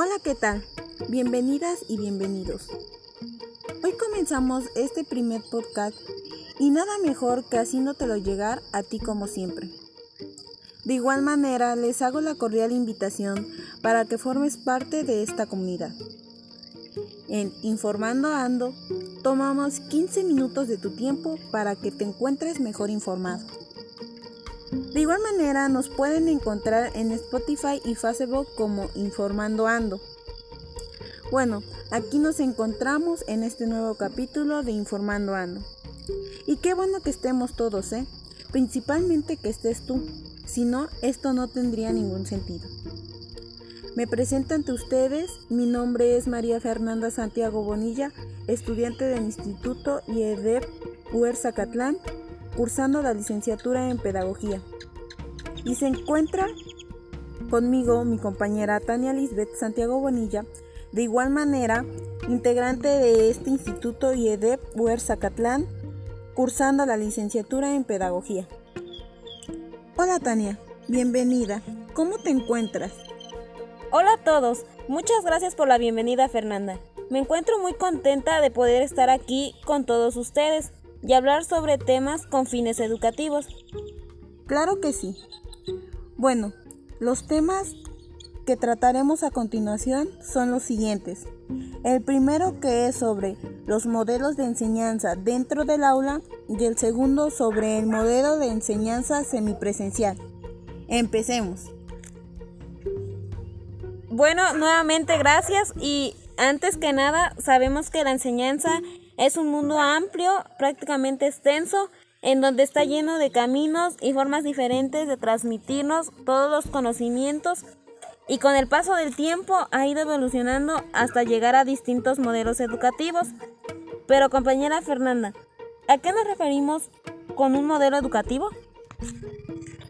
Hola, ¿qué tal? Bienvenidas y bienvenidos. Hoy comenzamos este primer podcast y nada mejor que haciéndotelo llegar a ti como siempre. De igual manera, les hago la cordial invitación para que formes parte de esta comunidad. En Informando Ando, tomamos 15 minutos de tu tiempo para que te encuentres mejor informado. De igual manera, nos pueden encontrar en Spotify y Facebook como Informando Ando. Bueno, aquí nos encontramos en este nuevo capítulo de Informando Ando. Y qué bueno que estemos todos, ¿eh? Principalmente que estés tú. Si no, esto no tendría ningún sentido. Me presento ante ustedes, mi nombre es María Fernanda Santiago Bonilla, estudiante del Instituto IEDEP UER Zacatlán, cursando la licenciatura en Pedagogía. Y se encuentra conmigo mi compañera Tania Lisbeth Santiago Bonilla, de igual manera, integrante de este Instituto IEDEP UER Zacatlán, cursando la licenciatura en Pedagogía. Hola Tania, bienvenida. ¿Cómo te encuentras? Hola a todos, muchas gracias por la bienvenida Fernanda. Me encuentro muy contenta de poder estar aquí con todos ustedes y hablar sobre temas con fines educativos. Claro que sí. Bueno, los temas que trataremos a continuación son los siguientes. El primero que es sobre los modelos de enseñanza dentro del aula y el segundo sobre el modelo de enseñanza semipresencial. Empecemos. Bueno, nuevamente gracias y antes que nada sabemos que la enseñanza es un mundo amplio, prácticamente extenso, en donde está lleno de caminos y formas diferentes de transmitirnos todos los conocimientos y con el paso del tiempo ha ido evolucionando hasta llegar a distintos modelos educativos. Pero compañera Fernanda, ¿a qué nos referimos con un modelo educativo?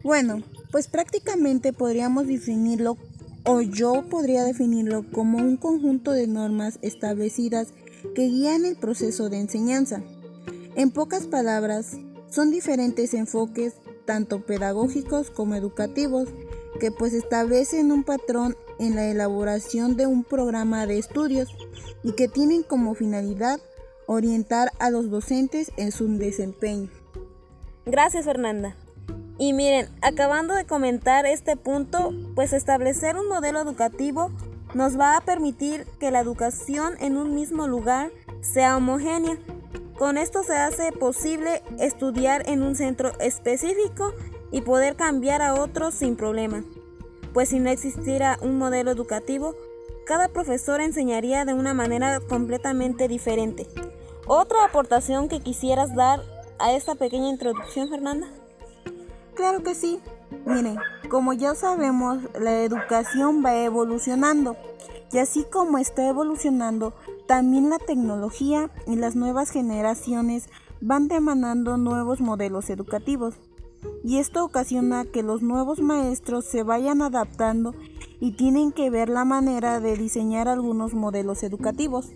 Bueno, pues prácticamente podríamos definirlo o yo podría definirlo como un conjunto de normas establecidas que guían el proceso de enseñanza. En pocas palabras, son diferentes enfoques, tanto pedagógicos como educativos, que pues establecen un patrón en la elaboración de un programa de estudios y que tienen como finalidad orientar a los docentes en su desempeño. Gracias Fernanda. Y miren, acabando de comentar este punto, pues establecer un modelo educativo nos va a permitir que la educación en un mismo lugar sea homogénea. Con esto se hace posible estudiar en un centro específico y poder cambiar a otros sin problema. Pues si no existiera un modelo educativo, cada profesor enseñaría de una manera completamente diferente. ¿Otra aportación que quisieras dar a esta pequeña introducción, Fernanda? Claro que sí. Miren, como ya sabemos, la educación va evolucionando y así como está evolucionando, también la tecnología y las nuevas generaciones van demandando nuevos modelos educativos. Y esto ocasiona que los nuevos maestros se vayan adaptando y tienen que ver la manera de diseñar algunos modelos educativos.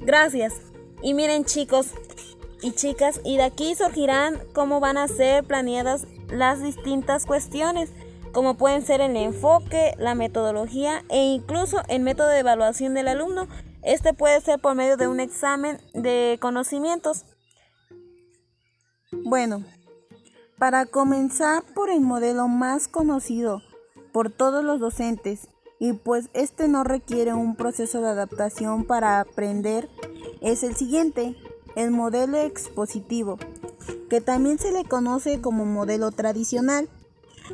Gracias. Y miren chicos, y chicas, y de aquí surgirán cómo van a ser planeadas las distintas cuestiones, como pueden ser el enfoque, la metodología e incluso el método de evaluación del alumno. Este puede ser por medio de un examen de conocimientos. Bueno, para comenzar por el modelo más conocido por todos los docentes, y pues este no requiere un proceso de adaptación para aprender, es el siguiente, el modelo expositivo, que también se le conoce como modelo tradicional.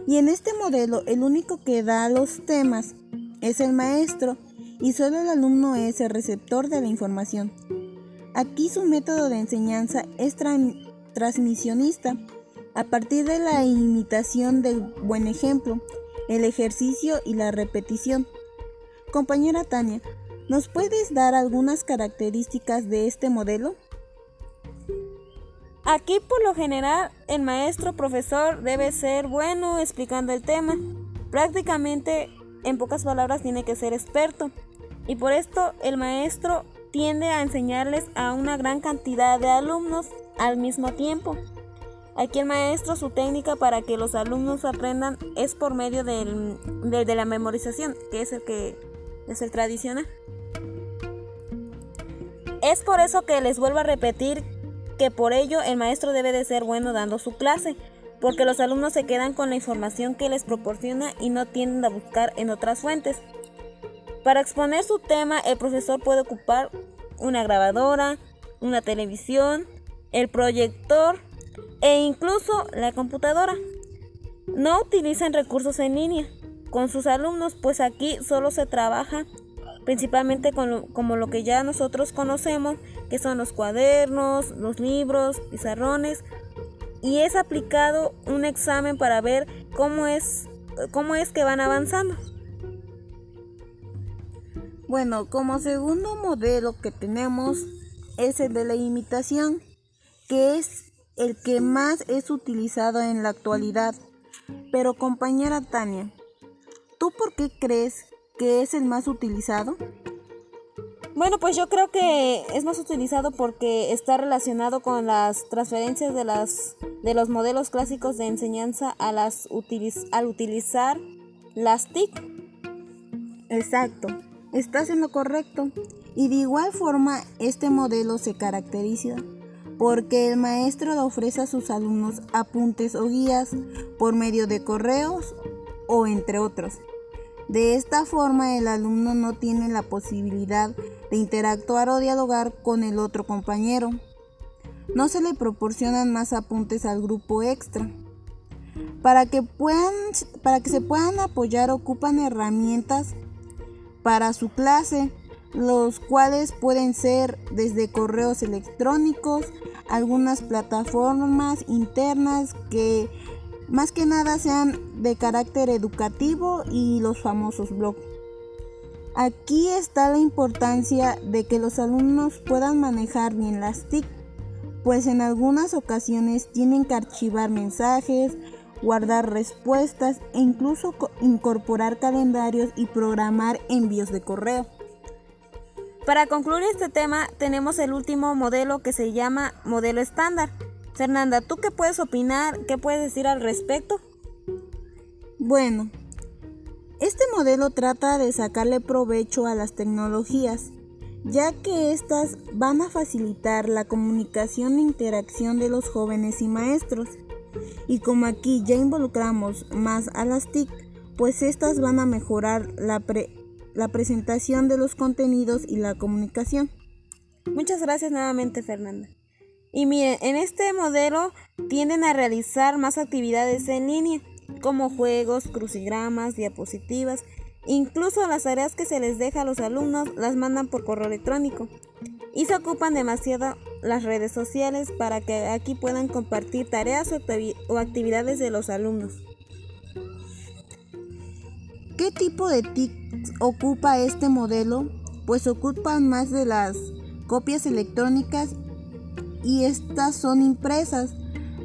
Y en este modelo el único que da los temas es el maestro y solo el alumno es el receptor de la información. Aquí su método de enseñanza es transmisionista a partir de la imitación del buen ejemplo, el ejercicio y la repetición. Compañera Tania, ¿nos puedes dar algunas características de este modelo? Aquí por lo general el maestro profesor debe ser bueno explicando el tema. Prácticamente en pocas palabras tiene que ser experto. Y por esto el maestro tiende a enseñarles a una gran cantidad de alumnos al mismo tiempo. Aquí el maestro su técnica para que los alumnos aprendan es por medio del, de, la memorización, que es el que es el tradicional. Es por eso que les vuelvo a repetir que por ello el maestro debe de ser bueno dando su clase, porque los alumnos se quedan con la información que les proporciona y no tienden a buscar en otras fuentes. Para exponer su tema, el profesor puede ocupar una grabadora, una televisión, el proyector e incluso la computadora. No utilizan recursos en línea con sus alumnos, pues aquí solo se trabaja principalmente con como lo que ya nosotros conocemos, que son los cuadernos, los libros, pizarrones, y es aplicado un examen para ver cómo es, cómo es que van avanzando. Bueno, como segundo modelo que tenemos es el de la imitación, que es el que más es utilizado en la actualidad. Pero compañera Tania, ¿tú por qué crees que es el más utilizado? Bueno, pues yo creo que es más utilizado porque está relacionado con las transferencias de las de los modelos clásicos de enseñanza a las al utilizar las TIC. Exacto. Estás en lo correcto. Y de igual forma, este modelo se caracteriza porque el maestro le ofrece a sus alumnos apuntes o guías por medio de correos o entre otros. De esta forma el alumno no tiene la posibilidad de interactuar o dialogar con el otro compañero. No se le proporcionan más apuntes al grupo extra. Para que, puedan, para que se puedan apoyar ocupan herramientas para su clase, los cuales pueden ser desde correos electrónicos, algunas plataformas internas que más que nada sean de carácter educativo y los famosos blogs. Aquí está la importancia de que los alumnos puedan manejar bien las TIC, pues en algunas ocasiones tienen que archivar mensajes, guardar respuestas e incluso incorporar calendarios y programar envíos de correo. Para concluir este tema, tenemos el último modelo que se llama modelo estándar. Fernanda, ¿tú qué puedes opinar? ¿Qué puedes decir al respecto? Bueno, este modelo trata de sacarle provecho a las tecnologías, ya que éstas van a facilitar la comunicación e interacción de los jóvenes y maestros. Y como aquí ya involucramos más a las TIC, pues estas van a mejorar la, la presentación de los contenidos y la comunicación. Muchas gracias nuevamente Fernanda. Y miren, en este modelo tienden a realizar más actividades en línea, como juegos, crucigramas, diapositivas, incluso las tareas que se les deja a los alumnos las mandan por correo electrónico. Y se ocupan demasiado las redes sociales para que aquí puedan compartir tareas o actividades de los alumnos. ¿Qué tipo de TIC ocupa este modelo? Pues ocupan más de las copias electrónicas y estas son impresas.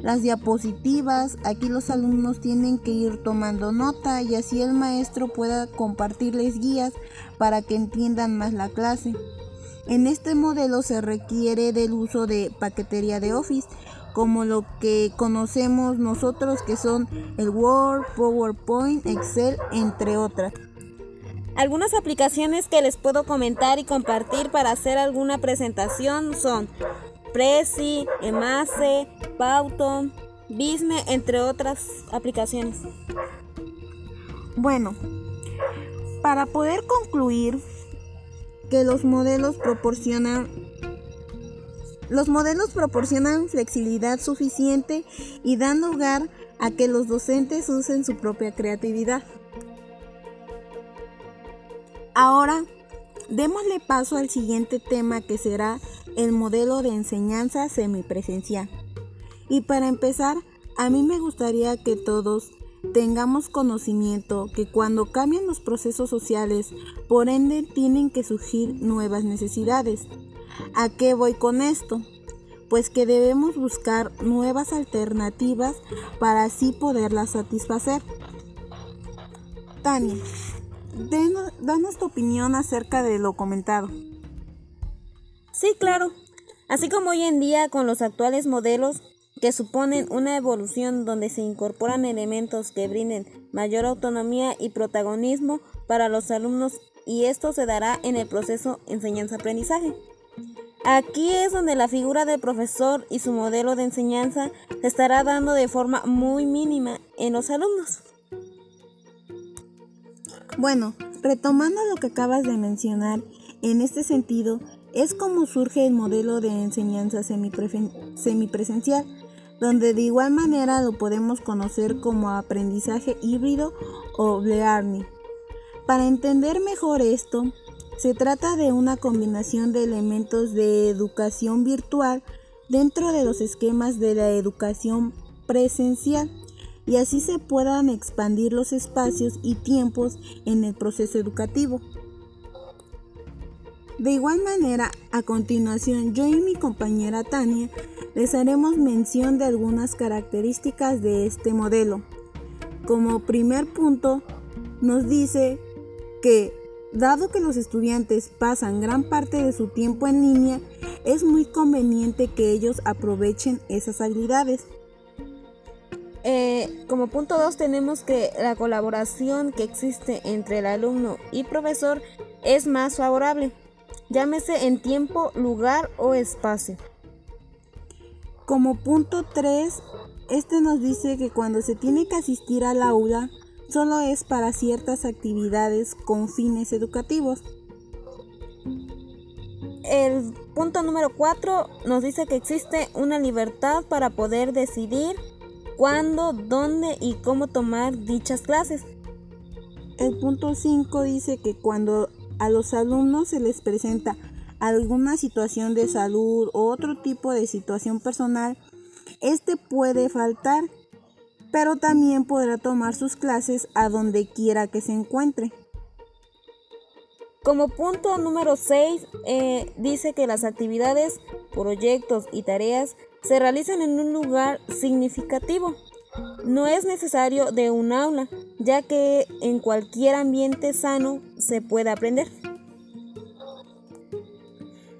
Las diapositivas, aquí los alumnos tienen que ir tomando nota y así el maestro pueda compartirles guías para que entiendan más la clase. En este modelo se requiere del uso de paquetería de Office, como lo que conocemos nosotros que son el Word, PowerPoint, Excel, entre otras. Algunas aplicaciones que les puedo comentar y compartir para hacer alguna presentación son Prezi, Emace, Pauton, Bisme, entre otras aplicaciones. Bueno, para poder concluir, que los modelos proporcionan los modelos proporcionan flexibilidad suficiente y dan lugar a que los docentes usen su propia creatividad. Ahora, démosle paso al siguiente tema que será el modelo de enseñanza semipresencial. Y para empezar, a mí me gustaría que todos tengamos conocimiento que cuando cambian los procesos sociales, por ende tienen que surgir nuevas necesidades. ¿A qué voy con esto? Pues que debemos buscar nuevas alternativas para así poderlas satisfacer. Tania, danos tu opinión acerca de lo comentado. Sí, claro. Así como hoy en día con los actuales modelos que suponen una evolución donde se incorporan elementos que brinden mayor autonomía y protagonismo para los alumnos y esto se dará en el proceso enseñanza-aprendizaje. Aquí es donde la figura del profesor y su modelo de enseñanza se estará dando de forma muy mínima en los alumnos. Bueno, retomando lo que acabas de mencionar, en este sentido es como surge el modelo de enseñanza semipresencial, donde de igual manera lo podemos conocer como aprendizaje híbrido o learning. Para entender mejor esto, se trata de una combinación de elementos de educación virtual dentro de los esquemas de la educación presencial y así se puedan expandir los espacios y tiempos en el proceso educativo. De igual manera, a continuación yo y mi compañera Tania les haremos mención de algunas características de este modelo. Como primer punto, nos dice que Dado que los estudiantes pasan gran parte de su tiempo en línea, es muy conveniente que ellos aprovechen esas habilidades. Eh, como punto 2 tenemos que la colaboración que existe entre el alumno y profesor es más favorable, llámese en tiempo, lugar o espacio. Como punto 3, este nos dice que cuando se tiene que asistir al aula, solo es para ciertas actividades con fines educativos. El punto número 4 nos dice que existe una libertad para poder decidir cuándo, dónde y cómo tomar dichas clases. El punto 5 dice que cuando a los alumnos se les presenta alguna situación de salud o otro tipo de situación personal, este puede faltar pero también podrá tomar sus clases a donde quiera que se encuentre. Como punto número 6, eh, dice que las actividades, proyectos y tareas se realizan en un lugar significativo. No es necesario de un aula, ya que en cualquier ambiente sano se puede aprender.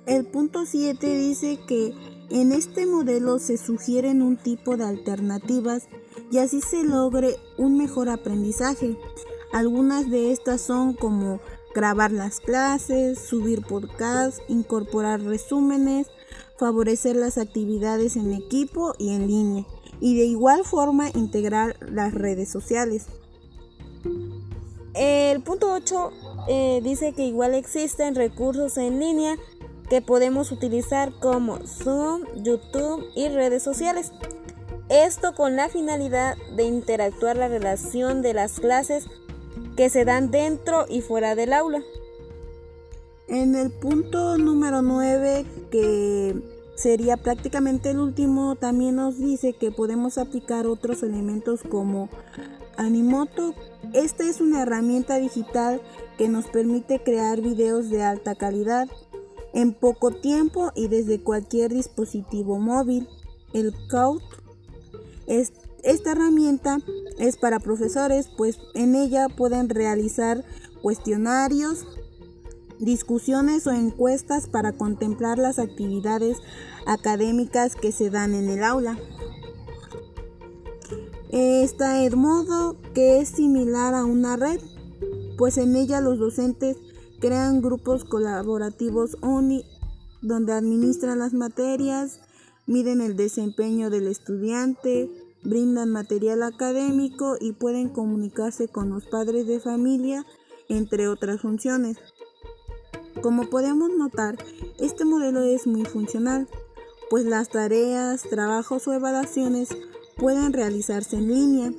El punto 7 dice que en este modelo se sugieren un tipo de alternativas y así se logre un mejor aprendizaje. Algunas de estas son como grabar las clases, subir podcasts, incorporar resúmenes, favorecer las actividades en equipo y en línea y de igual forma integrar las redes sociales. El punto 8 eh, dice que igual existen recursos en línea que podemos utilizar como Zoom, YouTube y redes sociales. Esto con la finalidad de interactuar la relación de las clases que se dan dentro y fuera del aula. En el punto número 9, que sería prácticamente el último, también nos dice que podemos aplicar otros elementos como Animoto. Esta es una herramienta digital que nos permite crear videos de alta calidad en poco tiempo y desde cualquier dispositivo móvil. El COUT esta herramienta es para profesores, pues en ella pueden realizar cuestionarios, discusiones o encuestas para contemplar las actividades académicas que se dan en el aula. Está Edmodo, que es similar a una red, pues en ella los docentes crean grupos colaborativos donde administran las materias, miden el desempeño del estudiante, brindan material académico y pueden comunicarse con los padres de familia, entre otras funciones. Como podemos notar, este modelo es muy funcional, pues las tareas, trabajos o evaluaciones pueden realizarse en línea,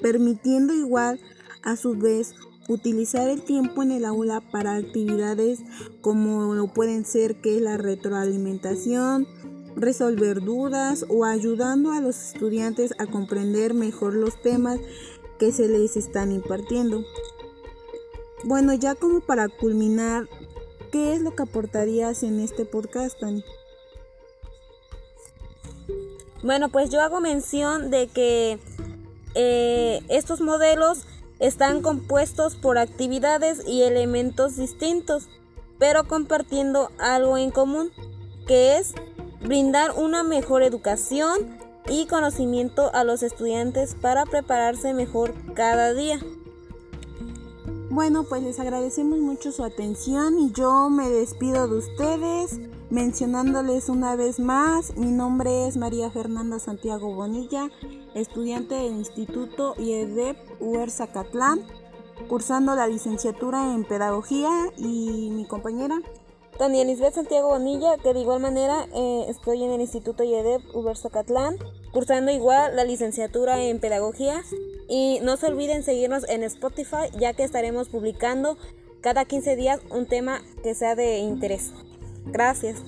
permitiendo igual a su vez utilizar el tiempo en el aula para actividades como pueden ser que la retroalimentación, resolver dudas o ayudando a los estudiantes a comprender mejor los temas que se les están impartiendo. Bueno, ya como para culminar, ¿qué es lo que aportarías en este podcast, Tani? Bueno, pues yo hago mención de que eh, estos modelos están compuestos por actividades y elementos distintos, pero compartiendo algo en común, que es brindar una mejor educación, y conocimiento a los estudiantes para prepararse mejor cada día. Bueno, pues les agradecemos mucho su atención y yo me despido de ustedes mencionándoles una vez más, mi nombre es María Fernanda Santiago Bonilla, estudiante del Instituto IEDEP UER Zacatlán, cursando la licenciatura en Pedagogía y mi compañera. Tania Lisbeth Santiago Bonilla, que de igual manera eh, estoy en el Instituto IEDEP UER Zacatlán, cursando igual la licenciatura en Pedagogía. Y no se olviden seguirnos en Spotify, ya que estaremos publicando cada 15 días un tema que sea de interés. Gracias.